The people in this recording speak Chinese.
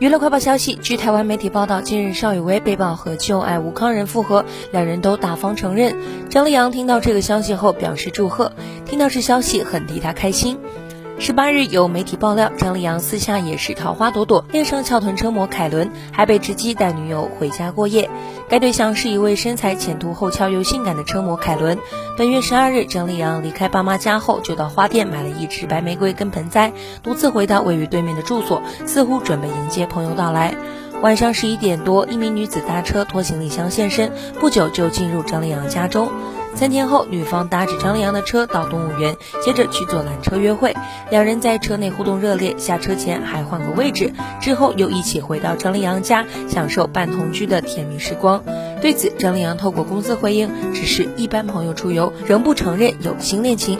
娱乐快报消息，据台湾媒体报道，近日邵雨薇被曝和旧爱吴康仁复合，两人都大方承认。张丽阳听到这个消息后表示祝贺，听到这消息很替他开心。十八日，有媒体爆料，张丽阳私下也是桃花朵朵，恋上翘臀车模凯伦，还被直击带女友回家过夜。该对象是一位身材前凸后翘又性感的车模凯伦。本月十二日，张丽阳离开爸妈家后，就到花店买了一支白玫瑰跟盆栽，独自回到位于对面的住所，似乎准备迎接朋友到来。晚上十一点多，一名女子搭车拖行李箱现身，不久就进入张丽阳家中。三天后，女方搭着张丽阳的车到动物园，接着去坐缆车约会。两人在车内互动热烈，下车前还换个位置，之后又一起回到张丽阳家，享受半同居的甜蜜时光。对此，张丽阳透过公司回应，只是一般朋友出游，仍不承认有新恋情。